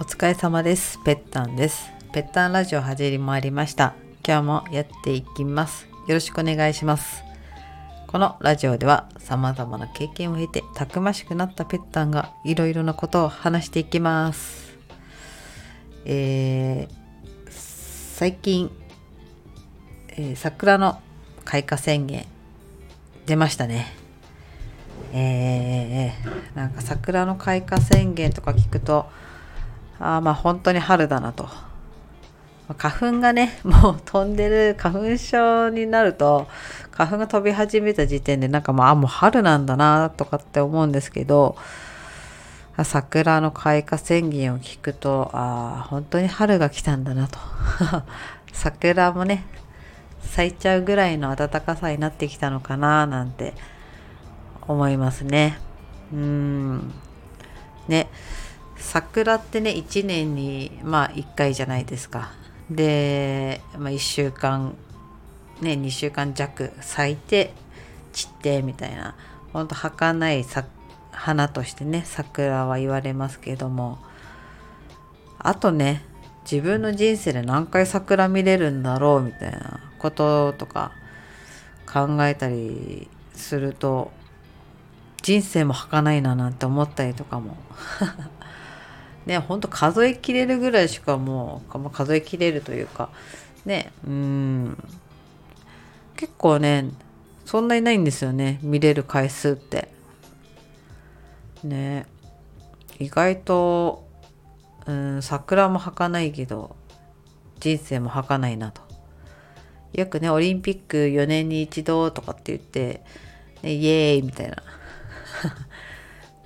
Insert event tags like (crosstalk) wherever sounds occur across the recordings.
お疲れ様です。ぺったんです。ぺったんラジオ始まりました。今日もやっていきます。よろしくお願いします。このラジオでは様々な経験を経てたくましくなったぺったんがいろいろなことを話していきます。えー、最近、えー桜の開花宣言出ましたね。えー、なんか桜の開花宣言とか聞くとあーまあ本当に春だなと花粉がね (laughs) もう飛んでる花粉症になると花粉が飛び始めた時点でなんかまああもう春なんだなとかって思うんですけど桜の開花宣言を聞くとああ本当に春が来たんだなと (laughs) 桜もね咲いちゃうぐらいの暖かさになってきたのかななんて思いますね。うーん。ね。桜ってね、1年に、まあ、1回じゃないですか。で、まあ、1週間、ね、2週間弱咲いて、散って、みたいな、ほんと儚い花としてね、桜は言われますけども、あとね、自分の人生で何回桜見れるんだろうみたいなこととか考えたりすると人生も儚いななんて思ったりとかも。(laughs) ねほんと数えきれるぐらいしかもう数えきれるというかねうん。結構ねそんなにないんですよね見れる回数って。ね意外とうん桜も儚いけど人生も儚いなと。よくねオリンピック4年に一度とかって言って、ね、イエーイみたいな。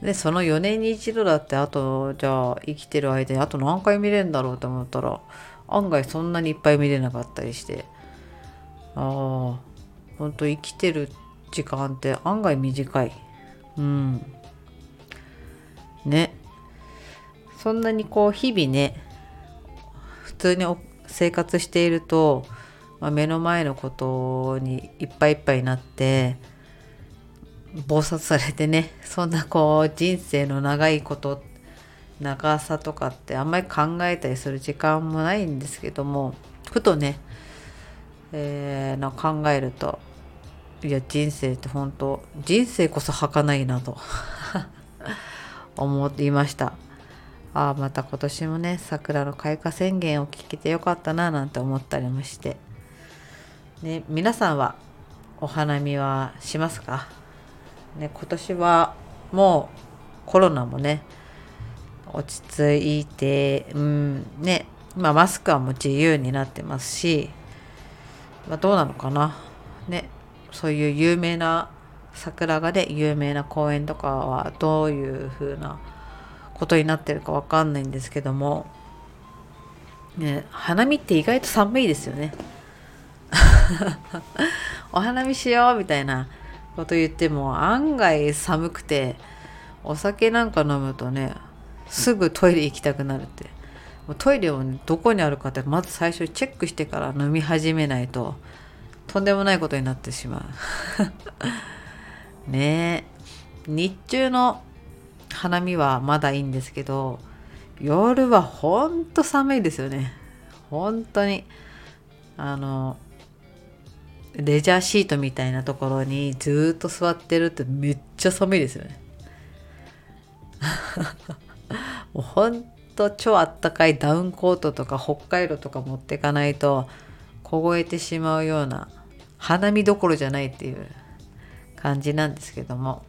でその4年に一度だってあとじゃあ生きてる間にあと何回見れるんだろうと思ったら案外そんなにいっぱい見れなかったりして。ああほんと生きてる時間って案外短い。うん。ね。そんなにこう日々ね普通に生活していると、まあ、目の前のことにいっぱいいっぱいになって暴殺されてねそんなこう人生の長いこと長さとかってあんまり考えたりする時間もないんですけどもふとね、えーな考えるといや人生って本当人生こそ儚いなと (laughs) 思っていました。ああまた今年もね桜の開花宣言を聞けてよかったななんて思ったりもして、ね、皆さんはお花見はしますか？ね、今年はもうコロナもね落ち着いてうんねまあマスクはもう自由になってますし、まあ、どうなのかなねそういう有名な桜がで有名な公園とかはどういう風なことになってるかわかんないんですけども、ね、花見って意外と寒いですよね。(laughs) お花見しようみたいなこと言っても案外寒くてお酒なんか飲むとねすぐトイレ行きたくなるって。もうトイレを、ね、どこにあるかってまず最初チェックしてから飲み始めないととんでもないことになってしまう。(laughs) ねえ。日中の花見はまだいいんですけど夜はほんと寒いですよね。本当に。あのレジャーシートみたいなところにずっと座ってるってめっちゃ寒いですよね。(laughs) もうほんと超あったかいダウンコートとか北海道とか持ってかないと凍えてしまうような花見どころじゃないっていう感じなんですけども、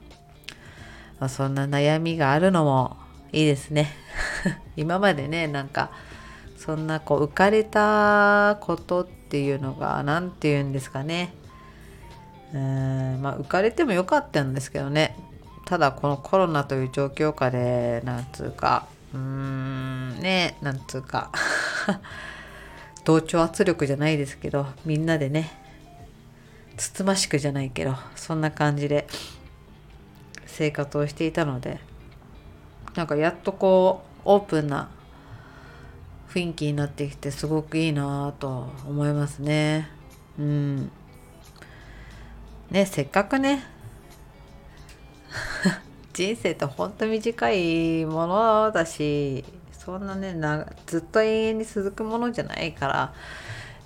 まあ、そんな悩みがあるのもいいですね。(laughs) 今までねなんかそんなこう浮かれたことっていうのが何て言うんですかね。うーんまあ浮かれてもよかったんですけどね。ただこのコロナという状況下でなんつうか。うーんねなんつうか。(laughs) 同調圧力じゃないですけどみんなでね。つつましくじゃないけどそんな感じで。生活をしていたので。なんかやっとこうオープンな雰囲気になってきてすごくいいなぁと思いますね。うん。ねせっかくね (laughs) 人生ってほんと短いものだしそんなねなずっと永遠に続くものじゃないから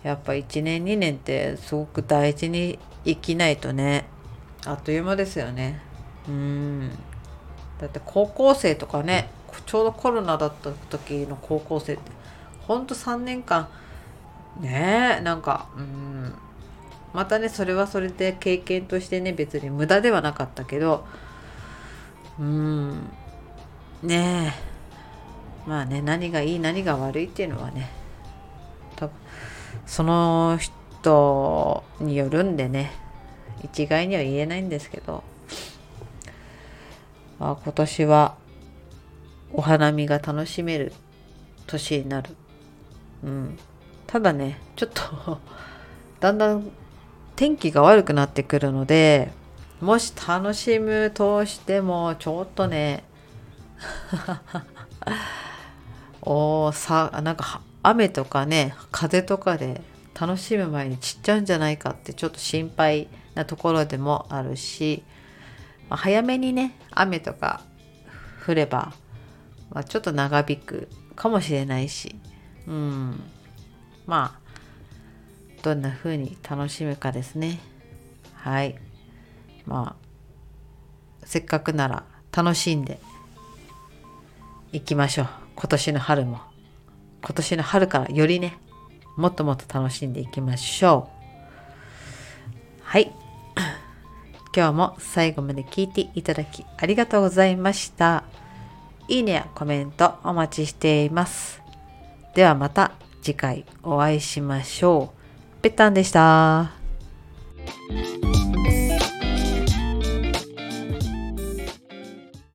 やっぱ1年2年ってすごく大事に生きないとねあっという間ですよねうんだって高校生とかねちょうどコロナだった時の高校生ってほんと3年間。ねえなんかうん。またねそれはそれで経験としてね別に無駄ではなかったけど。うん。ねえ。まあね何がいい何が悪いっていうのはね。多分その人によるんでね。一概には言えないんですけど、まあ、今年はお花見が楽しめる年になる。うん。ただね、ちょっと (laughs) だんだん天気が悪くなってくるので、もし楽しむとしても、ちょっとね、(laughs) おさ、なんか雨とかね、風とかで楽しむ前に散っちゃうんじゃないかってちょっと心配なところでもあるし、まあ、早めにね、雨とか降れば、まあ、ちょっと長引くかもしれないし、うん。まあ、どんな風に楽しむかですね。はい。まあ、せっかくなら楽しんでいきましょう。今年の春も。今年の春からよりね、もっともっと楽しんでいきましょう。はい。(coughs) 今日も最後まで聞いていただきありがとうございました。いいねやコメントお待ちしています。ではまた次回お会いしましょう。ぺったんでした。